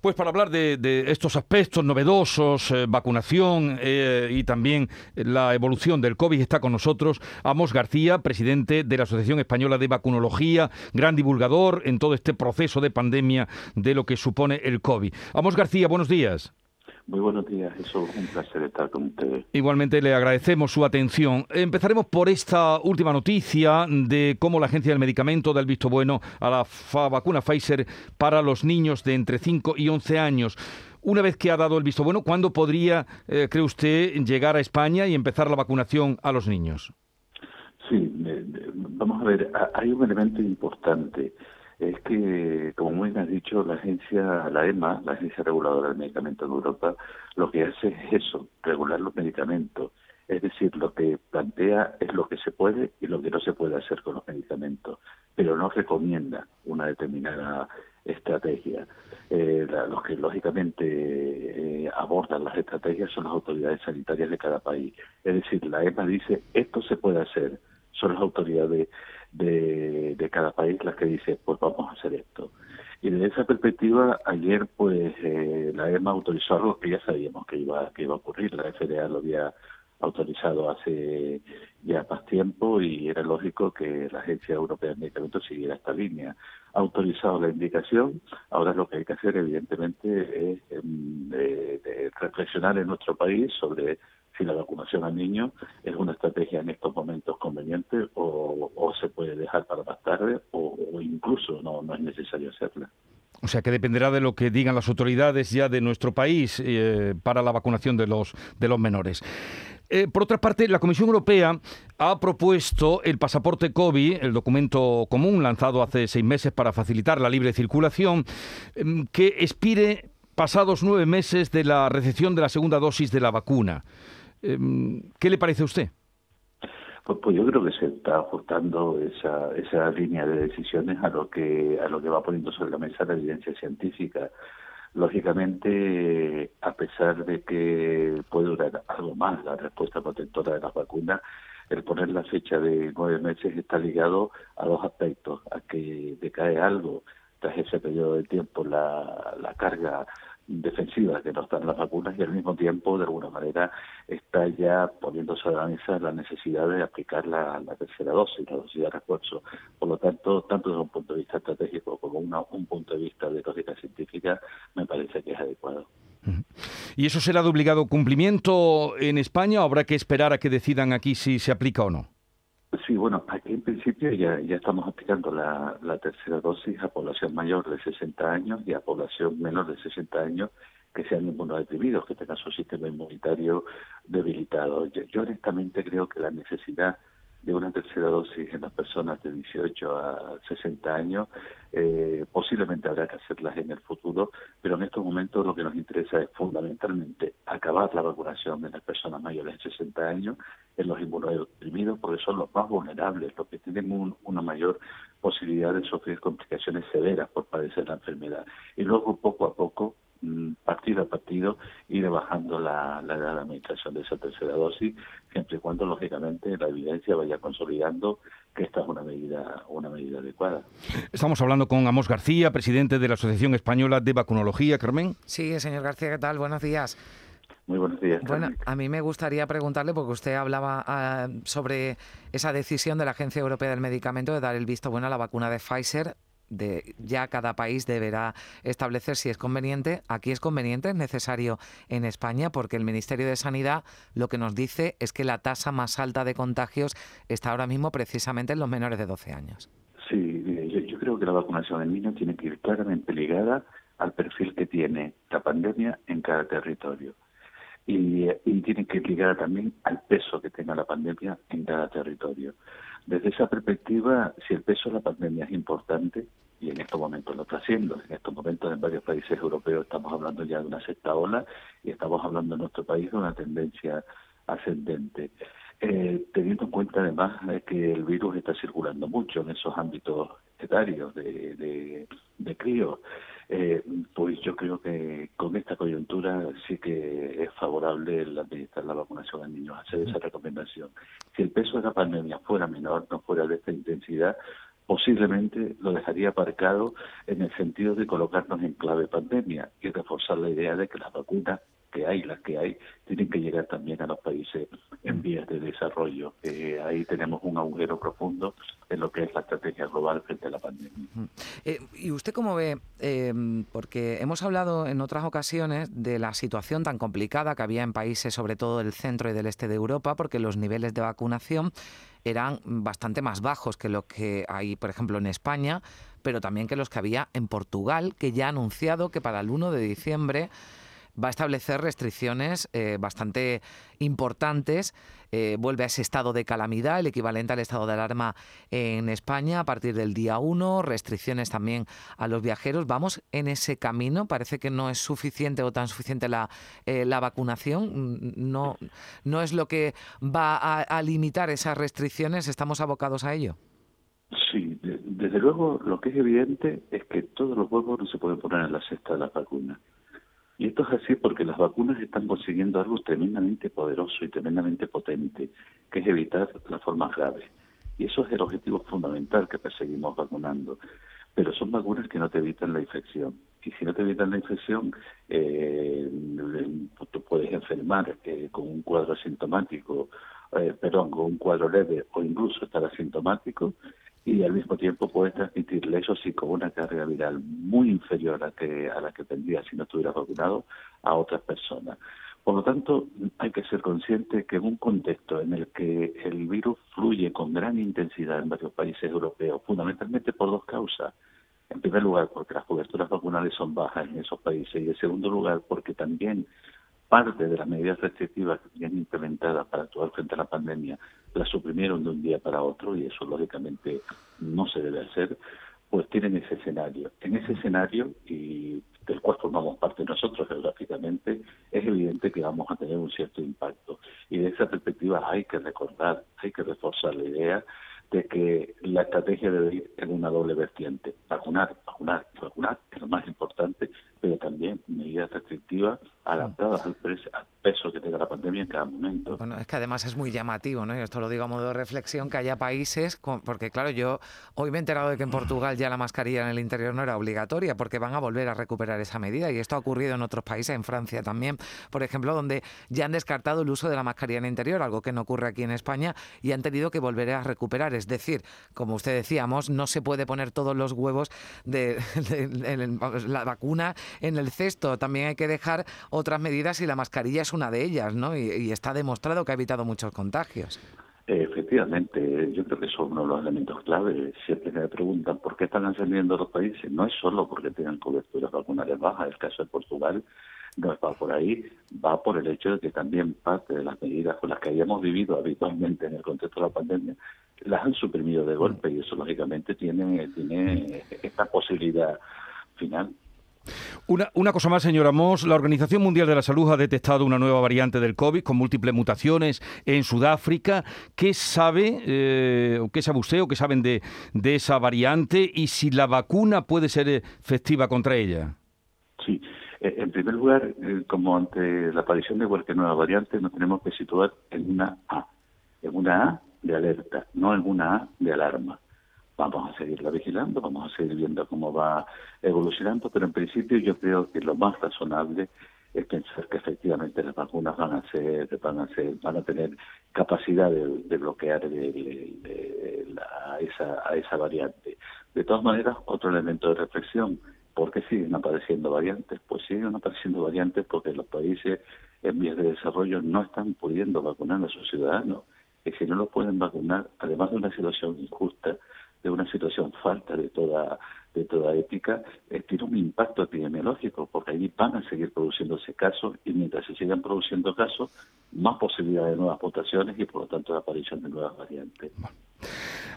Pues para hablar de, estos aspectos novedosos, eh, vacunación eh, y también la evolución del COVID, está con nosotros Amos García, presidente de la Asociación Española de Vacunología, gran divulgador en todo este proceso de pandemia de lo que supone el COVID. Amos García, buenos días. Muy buenos días, es un placer estar con ustedes. Igualmente le agradecemos su atención. Empezaremos por esta última noticia de cómo la Agencia del Medicamento da el visto bueno a la vacuna Pfizer para los niños de entre 5 y 11 años. Una vez que ha dado el visto bueno, ¿cuándo podría, eh, cree usted, llegar a España y empezar la vacunación a los niños? Sí, vamos a ver, hay un elemento importante es que, como muy bien has dicho, la agencia, la EMA, la Agencia Reguladora del Medicamento en Europa, lo que hace es eso, regular los medicamentos. Es decir, lo que plantea es lo que se puede y lo que no se puede hacer con los medicamentos, pero no recomienda una determinada estrategia. Eh, los que lógicamente eh, abordan las estrategias son las autoridades sanitarias de cada país. Es decir, la EMA dice esto se puede hacer, son las autoridades de, de cada país las que dice, pues vamos a hacer esto. Y desde esa perspectiva, ayer pues eh, la EMA autorizó algo que ya sabíamos que iba, que iba a ocurrir. La FDA lo había autorizado hace ya más tiempo y era lógico que la Agencia Europea de Medicamentos siguiera esta línea. Ha autorizado la indicación, ahora lo que hay que hacer evidentemente es em, reflexionar en nuestro país sobre si la vacunación a niños es una estrategia en estos momentos conveniente o, se puede dejar para más tarde o, incluso no, no es necesario hacerla. O sea que dependerá de lo que digan las autoridades ya de nuestro país eh, para la vacunación de los, de los menores. Eh, por otra parte, la Comisión Europea ha propuesto el pasaporte COVID, el documento común lanzado hace seis meses para facilitar la libre circulación, em, que expire pasados nueve meses de la recepción de la segunda dosis de la vacuna. Em, ¿Qué le parece a usted? Pues, pues, yo creo que se está ajustando esa, esa línea de decisiones a lo que a lo que va poniendo sobre la mesa la evidencia científica. Lógicamente, a pesar de que puede durar algo más la respuesta protectora de las vacunas, el poner la fecha de nueve meses está ligado a dos aspectos, a que decae algo tras ese periodo de tiempo la, la carga defensiva que nos dan las vacunas y al mismo tiempo, de alguna manera, está ya poniéndose a la mesa la necesidad de aplicar la, tercera dosis, la dosis de refuerzo. Por lo tanto, tanto desde un punto de vista estratégico como una, un punto de vista de lógica científica, me parece que es adecuado. ¿Y eso será de obligado cumplimiento en España o habrá que esperar a que decidan aquí si se aplica o no? Sí, bueno, aquí en principio ya, ya estamos aplicando la, tercera dosis a población mayor de 60 años y a población menor de 60 años que sean inmunodeprimidos, que tengan su sistema inmunitario debilitado. yo honestamente creo que la necesidad de una tercera dosis en las personas de 18 a 60 años. Eh, posiblemente habrá que hacerlas en el futuro, pero en estos momentos lo que nos interesa es fundamentalmente acabar la vacunación de las personas mayores de 60 años, en los inmunodeprimidos, porque son los más vulnerables, los que tienen una mayor posibilidad de sufrir complicaciones severas por padecer la enfermedad. Y luego, poco a poco, Mm, partido a partido ir bajando la, la edad de administración de esa tercera dosis, siempre y cuando lógicamente la evidencia vaya consolidando que esta es una medida, una medida adecuada. Estamos hablando con Amos García, presidente de la Asociación Española de Vacunología, Carmen. Sí, señor García, ¿qué tal? Buenos días. Muy buenos días. Bueno, a mí me gustaría preguntarle, porque usted hablaba ah, sobre esa decisión de la Agencia Europea del Medicamento de dar el visto bueno a la vacuna de Pfizer de ya cada país deberá establecer si es conveniente. Aquí es conveniente, es necesario en España, porque el Ministerio de Sanidad lo que nos dice es que la tasa más alta de contagios está ahora mismo precisamente en los menores de 12 años. Sí, yo, creo que la vacunación en niños tiene que ir claramente ligada al perfil que tiene la pandemia en cada territorio. Y, y tiene que ir ligada también al peso que tenga la pandemia en cada territorio. Desde esa perspectiva, si el peso de la pandemia es importante, y en estos momentos lo está haciendo, en estos momentos en varios países europeos estamos hablando ya de una sexta ola y estamos hablando en nuestro país de una tendencia ascendente. Eh, teniendo en cuenta además que el virus está circulando mucho en esos ámbitos etarios de, de, de críos, eh, pues yo creo que con esta coyuntura sí que es favorable el administrar la vacunación a niños, hacer esa recomendación. Si el peso de la pandemia fuera menor, no fuera de esta intensidad, posiblemente lo dejaría aparcado en el sentido de colocarnos en clave pandemia y reforzar la idea de que las vacunas que hay, las que hay, tienen que llegar también a los países en vías de desarrollo. ahí tenemos un agujero profundo en lo que es la estrategia global frente a la pandemia. Eh, ¿Y usted cómo ve? Eh, porque hemos hablado en otras ocasiones de la situación tan complicada que había en países, sobre todo del centro y del este de Europa, porque los niveles de vacunación eran bastante más bajos que lo que hay, por ejemplo, en España, pero también que los que había en Portugal, que ya ha anunciado que para el 1 de diciembre va a establecer restricciones eh, bastante importantes. Eh, vuelve a ese estado de calamidad, el equivalente al estado de alarma en España a partir del día 1, restricciones también a los viajeros. Vamos en ese camino. Parece que no es suficiente o tan suficiente la, eh, la vacunación. No, no es lo que va a, limitar esas restricciones. ¿Estamos abocados a ello? Sí, desde luego lo que es evidente es que todos los huevos no se pueden poner en la cesta de las vacunas. Y esto es así porque las vacunas están consiguiendo algo tremendamente poderoso y tremendamente potente, que es evitar las formas graves. Y eso es el objetivo fundamental que perseguimos vacunando. Pero son vacunas que no te evitan la infección. Y si no te evitan la infección, eh, tú puedes enfermar eh, con un cuadro asintomático, eh, perdón, con un cuadro leve o incluso estar asintomático y al mismo tiempo puede transmitirle eso sí con una carga viral muy inferior a la que a la que tendría si no estuviera vacunado a otras personas. Por lo tanto, hay que ser consciente que en un contexto en el que el virus fluye con gran intensidad en varios países europeos, fundamentalmente por dos causas. En primer lugar, porque las coberturas vacunales son bajas en esos países y en segundo lugar, porque también parte de las medidas restrictivas que tenían implementadas para actuar frente a la pandemia las suprimieron de un día para otro y eso lógicamente no se debe hacer, pues tienen ese escenario. En ese escenario, y del cual formamos parte nosotros geográficamente, es evidente que vamos a tener un cierto impacto. Y de esa perspectiva hay que recordar, hay que reforzar la idea de que la estrategia debe ir en una doble vertiente. Vacunar, vacunar, vacunar es lo más importante, pero también medidas restrictivas adaptadas al, peso que tenga la pandemia en cada momento. Bueno, es que además es muy llamativo, ¿no? Y esto lo digo a modo de reflexión, que haya países, porque claro, yo hoy me he enterado de que en Portugal ya la mascarilla en el interior no era obligatoria, porque van a volver a recuperar esa medida, y esto ha ocurrido en otros países, en Francia también, por ejemplo, donde ya han descartado el uso de la mascarilla en el interior, algo que no ocurre aquí en España, y han tenido que volver a recuperar. Es decir, como usted decíamos, no se puede poner todos los huevos de, la vacuna en el cesto, también hay que dejar otras medidas y la mascarilla es una de ellas, ¿no? Y, está demostrado que ha evitado muchos contagios. Efectivamente, yo creo que son uno de los elementos clave. Siempre me preguntan por qué están ascendiendo los países. No es solo porque tengan coberturas vacunales bajas, el caso de Portugal no va por ahí, va por el hecho de que también parte de las medidas con las que habíamos vivido habitualmente en el contexto de la pandemia las han suprimido de golpe y eso lógicamente tiene, tiene esta posibilidad final. Una, una, cosa más, señor Amos. La Organización Mundial de la Salud ha detectado una nueva variante del COVID con múltiples mutaciones en Sudáfrica. ¿Qué sabe, eh, qué sabe usted o qué saben de, de, esa variante y si la vacuna puede ser efectiva contra ella? Sí. Eh, en primer lugar, eh, como ante la aparición de cualquier nueva variante, nos tenemos que situar en una A. En una A de alerta, no en una A de alarma vamos a seguirla vigilando, vamos a seguir viendo cómo va evolucionando, pero en principio yo creo que lo más razonable es pensar que efectivamente las vacunas van a ser, van a ser, van a tener capacidad de, bloquear a, esa, a esa variante. De todas maneras, otro elemento de reflexión, ¿por qué siguen apareciendo variantes? Pues siguen apareciendo variantes porque los países en vías de desarrollo no están pudiendo vacunar a sus ciudadanos. Y si no los pueden vacunar, además de una situación injusta, de una situación falta de toda de toda ética eh, tiene un impacto epidemiológico porque allí van a seguir produciéndose casos y mientras se sigan produciendo casos más posibilidades de nuevas mutaciones y por lo tanto de aparición de nuevas variantes.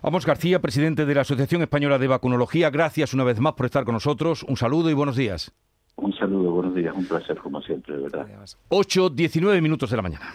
Vamos García, presidente de la Asociación Española de Vacunología, gracias una vez más por estar con nosotros. Un saludo y buenos días. Un saludo, buenos días, un placer como siempre, de verdad. 8, 19 minutos de la mañana.